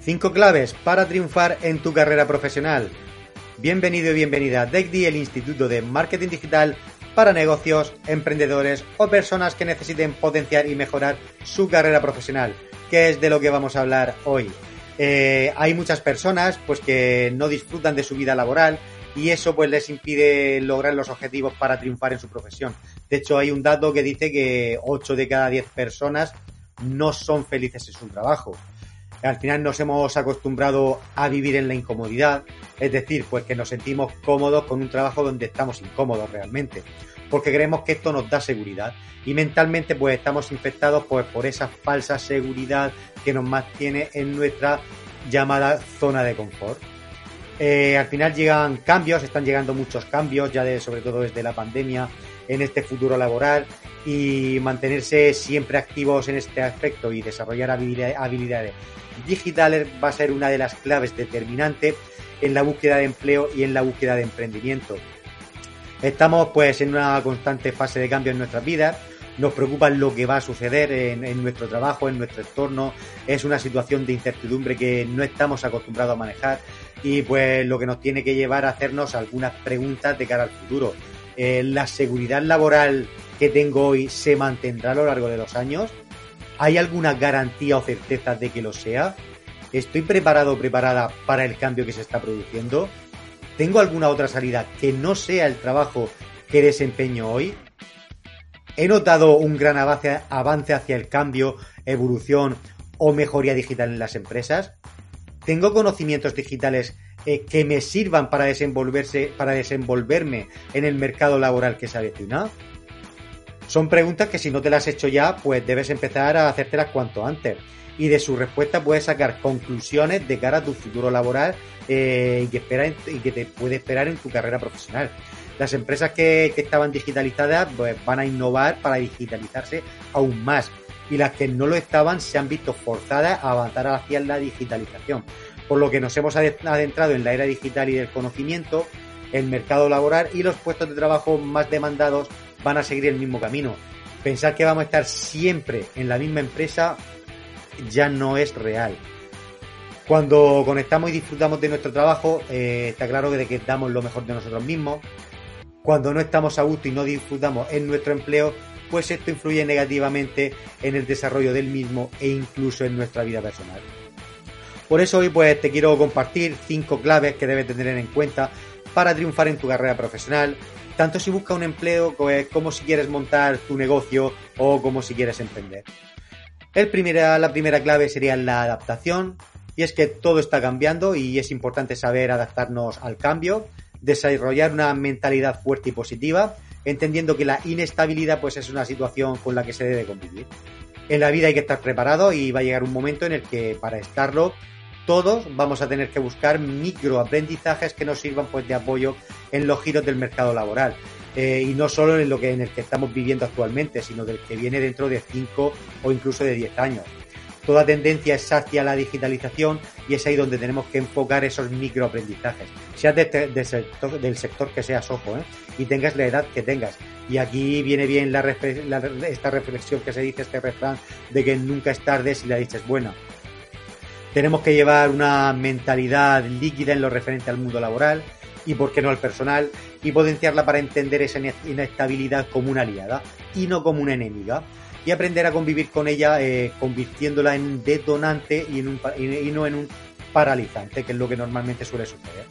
5 claves para triunfar en tu carrera profesional. Bienvenido y bienvenida a DECDI, el Instituto de Marketing Digital para negocios, emprendedores o personas que necesiten potenciar y mejorar su carrera profesional, que es de lo que vamos a hablar hoy. Eh, hay muchas personas pues que no disfrutan de su vida laboral y eso pues les impide lograr los objetivos para triunfar en su profesión. De hecho, hay un dato que dice que 8 de cada 10 personas no son felices en su trabajo. Al final nos hemos acostumbrado a vivir en la incomodidad, es decir, pues que nos sentimos cómodos con un trabajo donde estamos incómodos realmente, porque creemos que esto nos da seguridad y mentalmente pues estamos infectados pues, por esa falsa seguridad que nos mantiene en nuestra llamada zona de confort. Eh, al final llegan cambios, están llegando muchos cambios, ya de, sobre todo desde la pandemia, en este futuro laboral y mantenerse siempre activos en este aspecto y desarrollar habilidades digitales va a ser una de las claves determinantes en la búsqueda de empleo y en la búsqueda de emprendimiento. Estamos pues en una constante fase de cambio en nuestras vidas, nos preocupa lo que va a suceder en, nuestro trabajo, en nuestro entorno, es una situación de incertidumbre que no estamos acostumbrados a manejar y pues lo que nos tiene que llevar a hacernos algunas preguntas de cara al futuro. Eh, ¿La seguridad laboral que tengo hoy se mantendrá a lo largo de los años? ¿Hay alguna garantía o certeza de que lo sea? ¿Estoy preparado o preparada para el cambio que se está produciendo? ¿Tengo alguna otra salida que no sea el trabajo que desempeño hoy? ¿He notado un gran avance, hacia el cambio, evolución o mejoría digital en las empresas? ¿Tengo conocimientos digitales eh, que me sirvan para desenvolverse, para desenvolverme en el mercado laboral que se avecina? Son preguntas que si no te las has hecho ya, pues debes empezar a hacértelas cuanto antes. Y de su respuesta puedes sacar conclusiones de cara a tu futuro laboral eh, y, que espera y que te puede esperar en tu carrera profesional. Las empresas que, que estaban digitalizadas pues, van a innovar para digitalizarse aún más y las que no lo estaban se han visto forzadas a avanzar hacia la digitalización. Por lo que nos hemos adentrado en la era digital y del conocimiento, el mercado laboral y los puestos de trabajo más demandados van a seguir el mismo camino. Pensar que vamos a estar siempre en la misma empresa ya no es real. Cuando conectamos y disfrutamos de nuestro trabajo, eh, está claro que, damos lo mejor de nosotros mismos. Cuando no estamos a gusto y no disfrutamos en nuestro empleo, pues esto influye negativamente en el desarrollo del mismo e incluso en nuestra vida personal. Por eso hoy pues te quiero compartir cinco claves que debes tener en cuenta para triunfar en tu carrera profesional, tanto si buscas un empleo pues, como si quieres montar tu negocio o como si quieres emprender. La primera clave sería la adaptación, y es que todo está cambiando y es importante saber adaptarnos al cambio, desarrollar una mentalidad fuerte y positiva entendiendo que la inestabilidad pues es una situación con la que se debe convivir. En la vida hay que estar preparado y va a llegar un momento en el que para estarlo todos vamos a tener que buscar microaprendizajes que nos sirvan pues de apoyo en los giros del mercado laboral. Eh, y no solo en lo que en el que estamos viviendo actualmente, sino del que viene dentro de 5 o incluso de 10 años. Toda tendencia es hacia la digitalización y es ahí donde tenemos que enfocar esos microaprendizajes. Seas del sector que seas, ojo, ¿eh? y tengas la edad que tengas. Y aquí viene bien esta reflexión que se dice, este refrán, de que nunca es tarde si la dicha es buena. Tenemos que llevar una mentalidad líquida en lo referente al mundo laboral y, por qué no, al personal, y potenciarla para entender esa inestabilidad como una aliada y no como una enemiga y aprender a convivir con ella eh, convirtiéndola en un detonante y, en un, y, no en un paralizante, que es lo que normalmente suele suceder.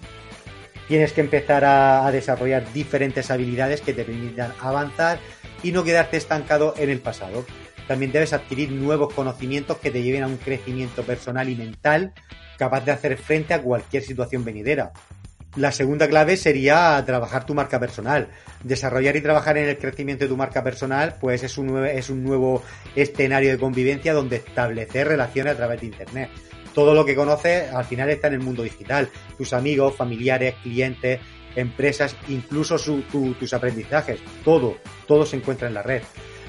Tienes que empezar a, a desarrollar diferentes habilidades que te permitan avanzar y no quedarte estancado en el pasado. También debes adquirir nuevos conocimientos que te lleven a un crecimiento personal y mental capaz de hacer frente a cualquier situación venidera. La segunda clave sería trabajar tu marca personal. Desarrollar y trabajar en el crecimiento de tu marca personal, pues es un, es un nuevo escenario de convivencia donde establecer relaciones a través de Internet. Todo lo que conoces al final está en el mundo digital. Tus amigos, familiares, clientes, empresas, incluso tus aprendizajes. Todo, todo se encuentra en la red.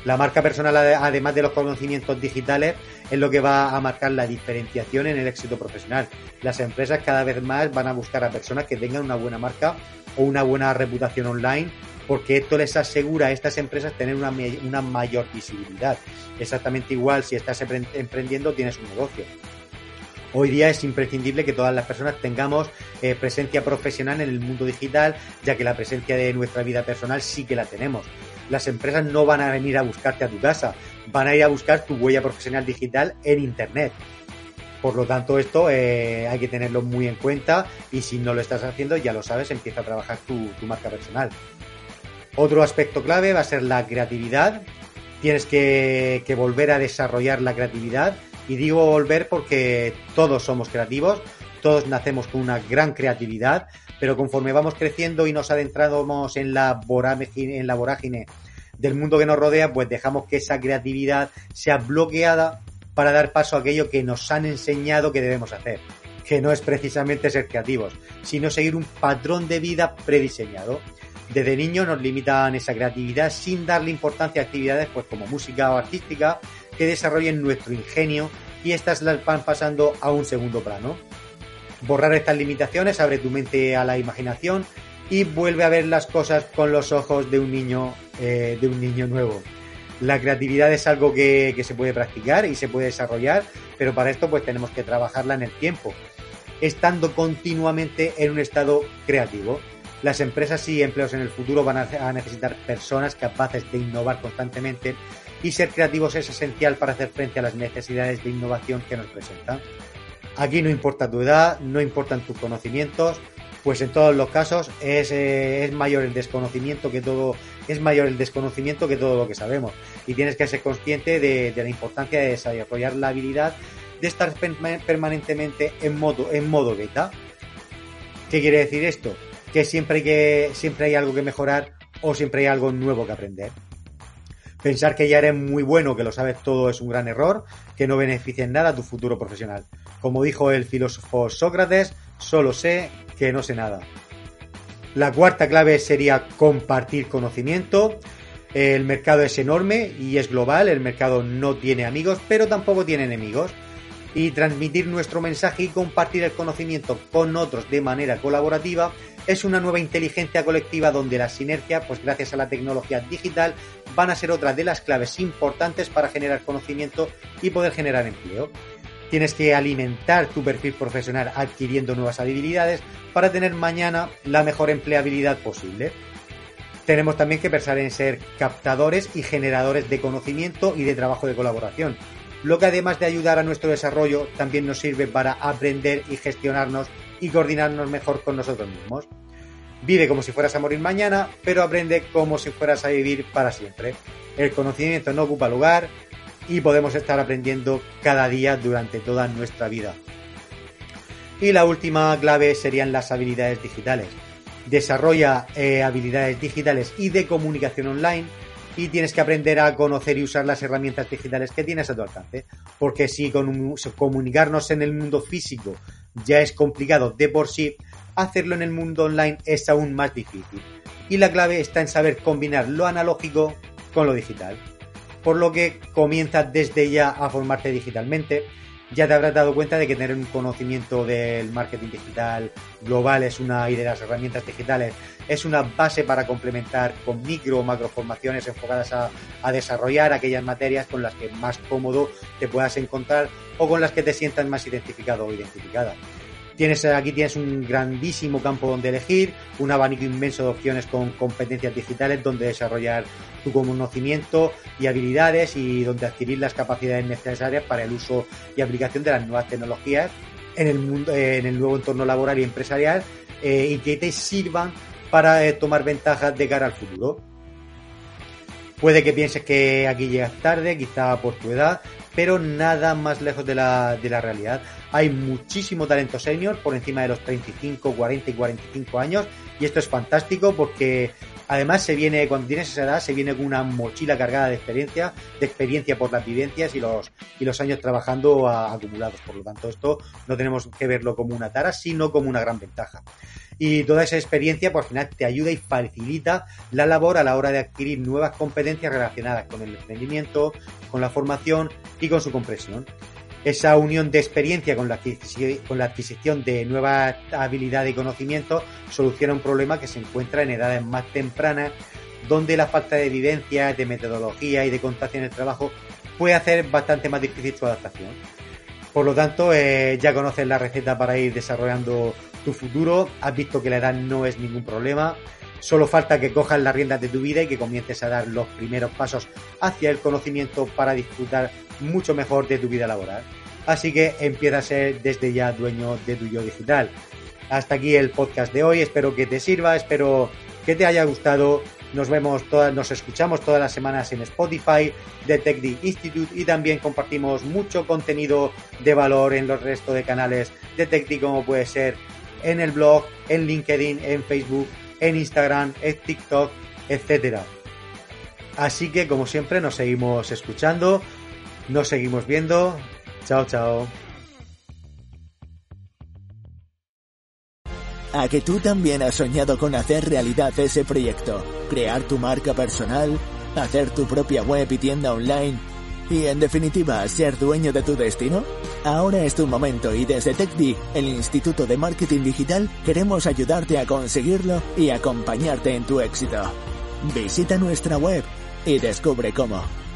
La marca personal, además de los conocimientos digitales, es lo que va a marcar la diferenciación en el éxito profesional. Las empresas cada vez más van a buscar a personas que tengan una buena marca o una buena reputación online, porque esto les asegura a estas empresas tener una, mayor visibilidad. Exactamente igual si estás emprendiendo, tienes un negocio. Hoy día es imprescindible que todas las personas tengamos eh, presencia profesional en el mundo digital, ya que la presencia de nuestra vida personal sí que la tenemos. Las empresas no van a venir a buscarte a tu casa, van a ir a buscar tu huella profesional digital en Internet. Por lo tanto, esto eh, hay que tenerlo muy en cuenta y si no lo estás haciendo, ya lo sabes, empieza a trabajar tu, tu marca personal. Otro aspecto clave va a ser la creatividad. Tienes que, que volver a desarrollar la creatividad y digo volver porque todos somos creativos, todos nacemos con una gran creatividad, pero conforme vamos creciendo y nos adentramos en la vorágine, del mundo que nos rodea, pues dejamos que esa creatividad sea bloqueada para dar paso a aquello que nos han enseñado que debemos hacer, que no es precisamente ser creativos, sino seguir un patrón de vida prediseñado. Desde niño nos limitan esa creatividad sin darle importancia a actividades pues como música o artística que desarrollen nuestro ingenio y estas las van pasando a un segundo plano. Borrar estas limitaciones abre tu mente a la imaginación y vuelve a ver las cosas con los ojos de un niño, eh, de un niño nuevo. La creatividad es algo que, que se puede practicar y se puede desarrollar, pero para esto pues tenemos que trabajarla en el tiempo, estando continuamente en un estado creativo. Las empresas y empleos en el futuro van a necesitar personas capaces de innovar constantemente y ser creativos es esencial para hacer frente a las necesidades de innovación que nos presentan. Aquí no importa tu edad, no importan tus conocimientos, pues en todos los casos es, eh, es, mayor el desconocimiento que todo es mayor el desconocimiento que todo lo que sabemos y tienes que ser consciente de, de la importancia de desarrollar la habilidad de estar permanentemente en modo en modo beta. ¿Qué quiere decir esto? Que siempre hay que siempre hay algo que mejorar o siempre hay algo nuevo que aprender. Pensar que ya eres muy bueno, que lo sabes todo, es un gran error, que no beneficia en nada a tu futuro profesional. Como dijo el filósofo Sócrates, solo sé que no sé nada. La cuarta clave sería compartir conocimiento. El mercado es enorme y es global, el mercado no tiene amigos, pero tampoco tiene enemigos. Y transmitir nuestro mensaje y compartir el conocimiento con otros de manera colaborativa es una nueva inteligencia colectiva donde la sinergia, pues gracias a la tecnología digital, van a ser otra de las claves importantes para generar conocimiento y poder generar empleo. Tienes que alimentar tu perfil profesional adquiriendo nuevas habilidades para tener mañana la mejor empleabilidad posible. Tenemos también que pensar en ser captadores y generadores de conocimiento y de trabajo de colaboración, lo que además de ayudar a nuestro desarrollo también nos sirve para aprender y gestionarnos y coordinarnos mejor con nosotros mismos. Vive como si fueras a morir mañana, pero aprende como si fueras a vivir para siempre. El conocimiento no ocupa lugar y podemos estar aprendiendo cada día durante toda nuestra vida. Y la última clave serían las habilidades digitales. Desarrolla eh, habilidades digitales y de comunicación online y tienes que aprender a conocer y usar las herramientas digitales que tienes a tu alcance. Porque si con, comunicarnos en el mundo físico ya es complicado de por sí, hacerlo en el mundo online es aún más difícil. Y la clave está en saber combinar lo analógico con lo digital. Por lo que comienza desde ya a formarte digitalmente. Ya te habrás dado cuenta de que tener un conocimiento del marketing digital global es una y de las herramientas digitales es una base para complementar con micro o macro formaciones enfocadas a, a, desarrollar aquellas materias con las que más cómodo te puedas encontrar o con las que te sientas más identificado o identificada. Tienes, aquí tienes un grandísimo campo donde elegir, un abanico inmenso de opciones con competencias digitales donde desarrollar tu conocimiento y habilidades y donde adquirir las capacidades necesarias para el uso y aplicación de las nuevas tecnologías en el mundo, en el nuevo entorno laboral y empresarial eh, y que te sirvan para eh, tomar ventajas de cara al futuro. Puede que pienses que aquí llegas tarde, quizá por tu edad, pero nada más lejos de la, de la realidad. Hay muchísimo talento senior por encima de los 35, 40 y 45 años y esto es fantástico porque además se viene, cuando tienes esa edad, se viene con una mochila cargada de experiencia, de experiencia por las vivencias y los, y los años trabajando acumulados. Por lo tanto, esto no tenemos que verlo como una tara, sino como una gran ventaja. Y toda esa experiencia, pues al final te ayuda y facilita la labor a la hora de adquirir nuevas competencias relacionadas con el emprendimiento, con la formación y con su compresión. Esa unión de experiencia con la, con la adquisición de nuevas habilidades y conocimientos soluciona un problema que se encuentra en edades más tempranas, donde la falta de evidencia, de metodología y de contacto en el trabajo puede hacer bastante más difícil su adaptación. Por lo tanto, eh, ya conoces la receta para ir desarrollando tu futuro, has visto que la edad no es ningún problema, solo falta que cojas las riendas de tu vida y que comiences a dar los primeros pasos hacia el conocimiento para disfrutar mucho mejor de tu vida laboral. Así que empieza a ser desde ya dueño de tu yo digital. Hasta aquí el podcast de hoy, espero que te sirva, espero que te haya gustado. Nos vemos todas, nos escuchamos todas las semanas en Spotify de TechD Institute y también compartimos mucho contenido de valor en los restos de canales de TechD como puede ser en el blog, en LinkedIn, en Facebook, en Instagram, en TikTok, etcétera. Así que como siempre nos seguimos escuchando, nos seguimos viendo. Chao, chao. A que tú también has soñado con hacer realidad ese proyecto, crear tu marca personal, hacer tu propia web y tienda online y en definitiva ser dueño de tu destino? Ahora es tu momento y desde TechD, el Instituto de Marketing Digital, queremos ayudarte a conseguirlo y acompañarte en tu éxito. Visita nuestra web y descubre cómo.